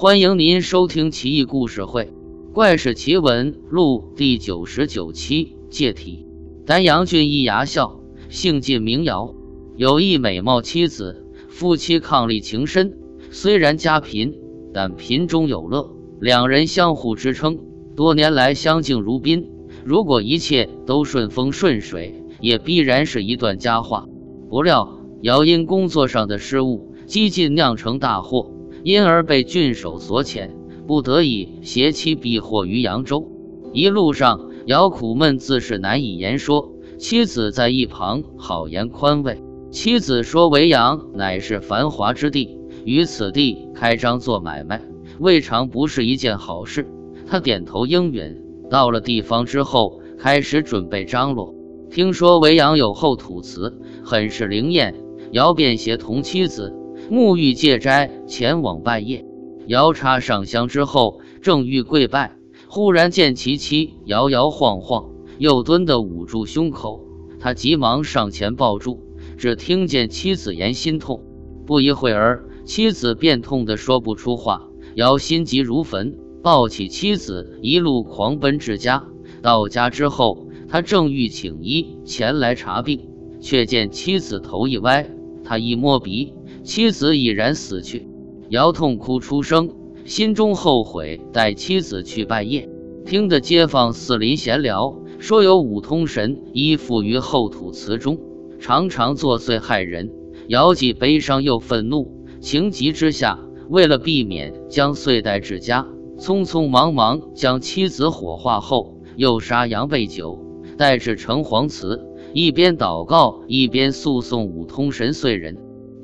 欢迎您收听《奇异故事会·怪事奇闻录》第九十九期。借题，丹阳郡一衙校，姓靳名尧，有一美貌妻子，夫妻伉俪情深。虽然家贫，但贫中有乐，两人相互支撑，多年来相敬如宾。如果一切都顺风顺水，也必然是一段佳话。不料尧因工作上的失误，几近酿成大祸。因而被郡守所遣，不得已携妻避祸于扬州。一路上，姚苦闷自是难以言说。妻子在一旁好言宽慰。妻子说：“维扬乃是繁华之地，于此地开张做买卖，未尝不是一件好事。”他点头应允。到了地方之后，开始准备张罗。听说维扬有厚土瓷，很是灵验，姚便携同妻子。沐浴戒斋，前往拜谒。姚插上香之后，正欲跪拜，忽然见其妻摇摇晃晃，又蹲得捂住胸口。他急忙上前抱住，只听见妻子言心痛。不一会儿，妻子便痛得说不出话。姚心急如焚，抱起妻子，一路狂奔至家。到家之后，他正欲请医前来查病，却见妻子头一歪，他一摸鼻。妻子已然死去，姚痛哭出声，心中后悔带妻子去拜谒。听得街坊四邻闲聊，说有五通神依附于后土祠中，常常作祟害人。姚既悲伤又愤怒，情急之下，为了避免将祟带至家，匆匆忙忙将妻子火化后，又杀羊备酒，带至城隍祠，一边祷告，一边诉讼五通神祟人。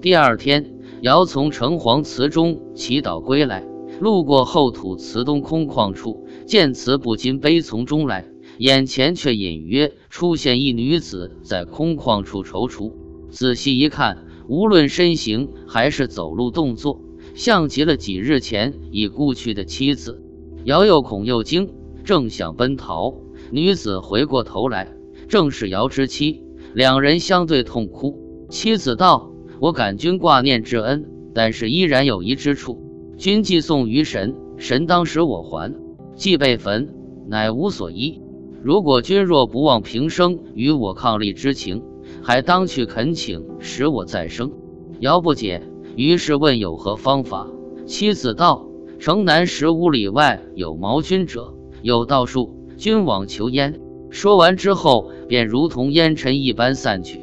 第二天，尧从城隍祠中祈祷归来，路过后土祠东空旷处，见此不禁悲从中来，眼前却隐约出现一女子在空旷处踌躇。仔细一看，无论身形还是走路动作，像极了几日前已故去的妻子。尧又恐又惊，正想奔逃，女子回过头来，正是尧之妻。两人相对痛哭，妻子道。我感君挂念之恩，但是依然有一之处。君寄送于神，神当使我还；既被焚，乃无所依。如果君若不忘平生与我伉俪之情，还当去恳请，使我再生。尧不解，于是问有何方法。妻子道：城南十五里外有毛君者，有道术，君往求焉。说完之后，便如同烟尘一般散去。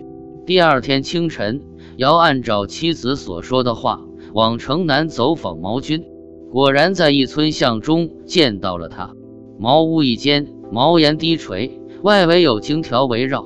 第二天清晨。尧按照妻子所说的话，往城南走访毛军，果然在一村巷中见到了他。茅屋一间，茅檐低垂，外围有荆条围绕。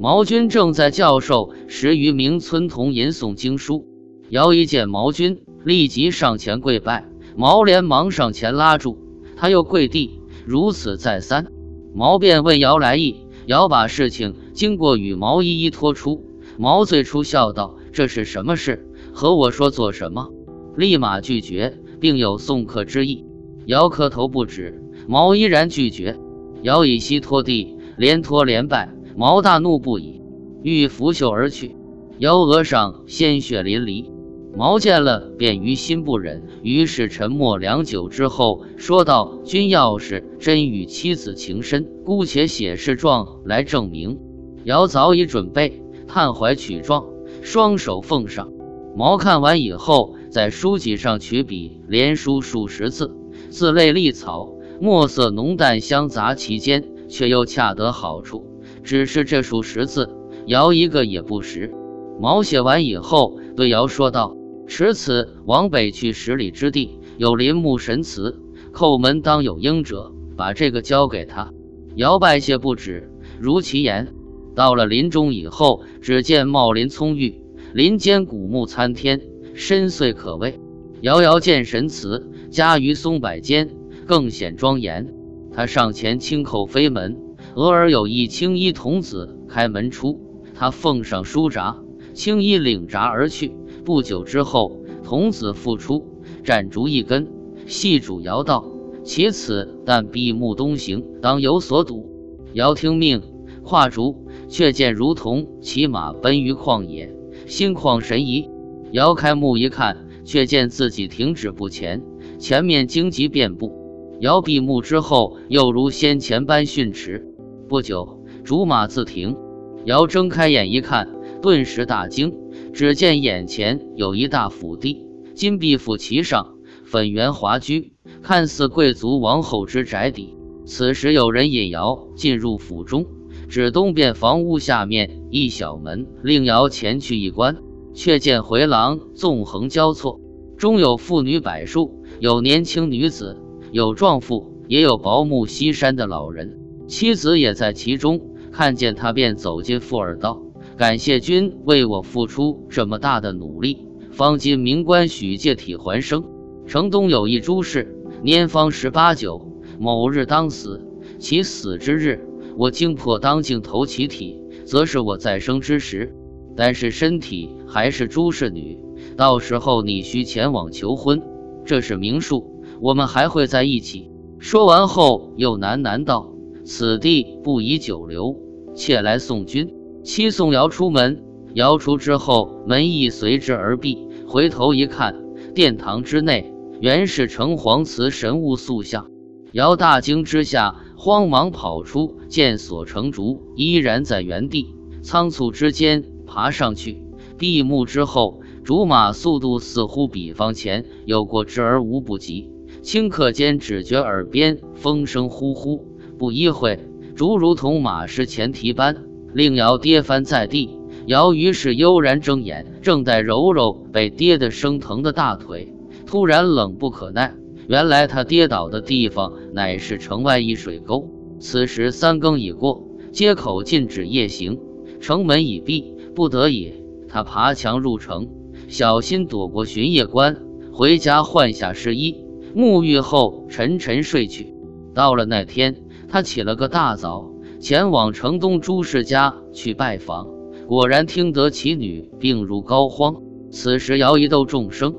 毛军正在教授十余名村童吟诵经书。尧一见毛军，立即上前跪拜。毛连忙上前拉住，他又跪地，如此再三。毛便问尧来意，尧把事情经过与毛一一托出。毛最初笑道。这是什么事？和我说做什么？立马拒绝，并有送客之意。姚磕头不止，毛依然拒绝。姚以膝拖地，连拖连拜。毛大怒不已，欲拂袖而去。姚额上鲜血淋漓，毛见了便于心不忍，于是沉默良久之后说道：“君要是真与妻子情深，姑且写誓状来证明。”姚早已准备，探怀取状。双手奉上，毛看完以后，在书籍上取笔，连书数十字，字类隶草，墨色浓淡相杂其间，却又恰得好处。只是这数十字，姚一个也不识。毛写完以后，对姚说道：“持此往北去十里之地，有林木神祠，叩门当有应者，把这个交给他。”姚拜谢不止，如其言。到了林中以后，只见茂林葱郁，林间古木参天，深邃可畏。遥遥见神祠，夹于松柏间，更显庄严。他上前轻叩飞门，俄而有一青衣童子开门出。他奉上书札，青衣领札而去。不久之后，童子复出，斩竹一根，细主遥道：“其此但闭目东行，当有所睹。”遥听命，跨竹。却见如同骑马奔于旷野，心旷神怡。摇开目一看，却见自己停止不前，前面荆棘遍布。尧闭目之后，又如先前般训斥。不久，竹马自停。尧睁开眼一看，顿时大惊，只见眼前有一大府地，金碧府旗上，粉圆华居，看似贵族王后之宅邸。此时有人引尧进入府中，指东边房屋下面一小门，令瑶前去一观，却见回廊纵横交错，中有妇女百数，有年轻女子，有壮妇，也有薄暮西山的老人，妻子也在其中。看见他，便走进富尔道：“感谢君为我付出这么大的努力，方今明官许借体还生。城东有一朱氏，年方十八九。”某日当死，其死之日，我惊魄当镜投其体，则是我再生之时。但是身体还是朱氏女，到时候你需前往求婚，这是明数，我们还会在一起。说完后，又喃喃道：“此地不宜久留，妾来送君。”七送瑶出门，瑶出之后，门亦随之而闭。回头一看，殿堂之内原是城隍祠神物塑像。尧大惊之下，慌忙跑出，见锁成竹依然在原地，仓促之间爬上去。闭目之后，竹马速度似乎比方前有过之而无不及。顷刻间，只觉耳边风声呼呼，不一会，竹如同马失前蹄般，令尧跌翻在地。尧于是悠然睁眼，正待揉揉被跌得生疼的大腿，突然冷不可耐。原来他跌倒的地方乃是城外一水沟。此时三更已过，街口禁止夜行，城门已闭，不得已，他爬墙入城，小心躲过巡夜官，回家换下湿衣，沐浴后沉沉睡去。到了那天，他起了个大早，前往城东朱氏家去拜访，果然听得其女病入膏肓。此时摇一斗众生，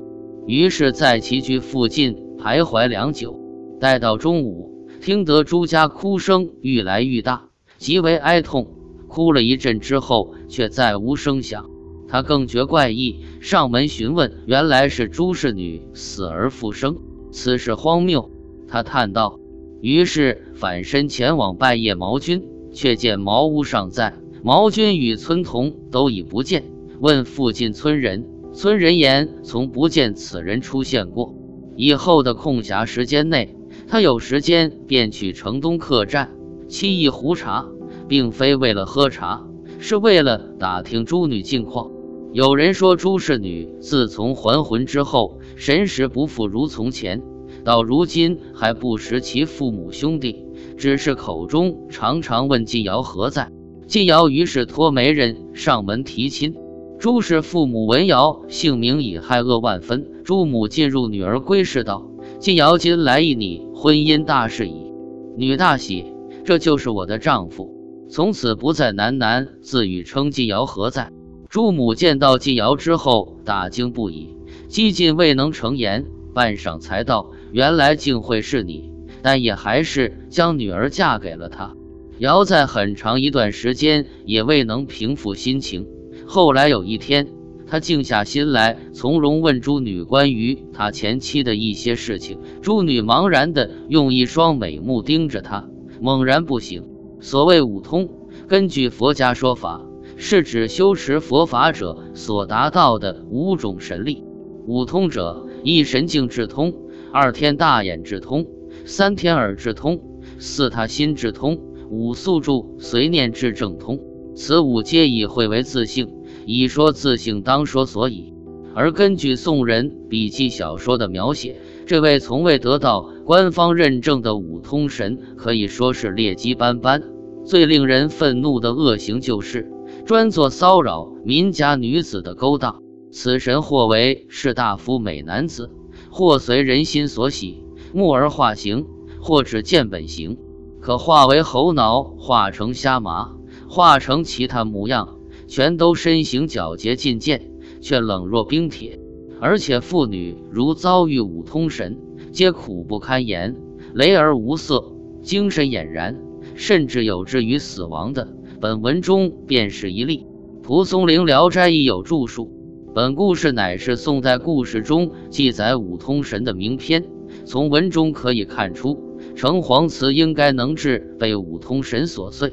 于是在其居附近。徘徊良久，待到中午，听得朱家哭声愈来愈大，极为哀痛。哭了一阵之后，却再无声响。他更觉怪异，上门询问，原来是朱氏女死而复生，此事荒谬。他叹道：“于是返身前往拜谒毛君，却见茅屋尚在，毛君与村童都已不见。问附近村人，村人言从不见此人出现过。”以后的空暇时间内，他有时间便去城东客栈沏一壶茶，并非为了喝茶，是为了打听朱女近况。有人说朱氏女自从还魂之后，神识不复如从前，到如今还不识其父母兄弟，只是口中常常问晋瑶何在。晋瑶于是托媒人上门提亲。朱氏父母闻瑶姓名已害恶万分，朱母进入女儿闺室道：“晋瑶今来议你婚姻大事矣。”女大喜，这就是我的丈夫，从此不再喃喃自语称晋瑶何在。朱母见到晋瑶之后，大惊不已，几近未能成言，半晌才道：“原来竟会是你，但也还是将女儿嫁给了他。”瑶在很长一段时间也未能平复心情。后来有一天，他静下心来，从容问朱女关于他前妻的一些事情。朱女茫然地用一双美目盯着他，猛然不醒。所谓五通，根据佛家说法，是指修持佛法者所达到的五种神力。五通者：一神境智通，二天大眼智通，三天耳智通，四他心智通，五宿住随念智正通。此五皆以会为自性。以说自性，当说所以。而根据宋人笔记小说的描写，这位从未得到官方认证的五通神，可以说是劣迹斑斑。最令人愤怒的恶行，就是专做骚扰民家女子的勾当。此神或为士大夫美男子，或随人心所喜，目而化形；或只见本形，可化为猴脑，化成虾麻，化成其他模样。全都身形矫捷进谏，却冷若冰铁。而且妇女如遭遇五通神，皆苦不堪言，雷而无色，精神俨然，甚至有至于死亡的。本文中便是一例。蒲松龄《聊斋》亦有著述。本故事乃是宋代故事中记载五通神的名篇，从文中可以看出，城隍祠应该能治被五通神所碎。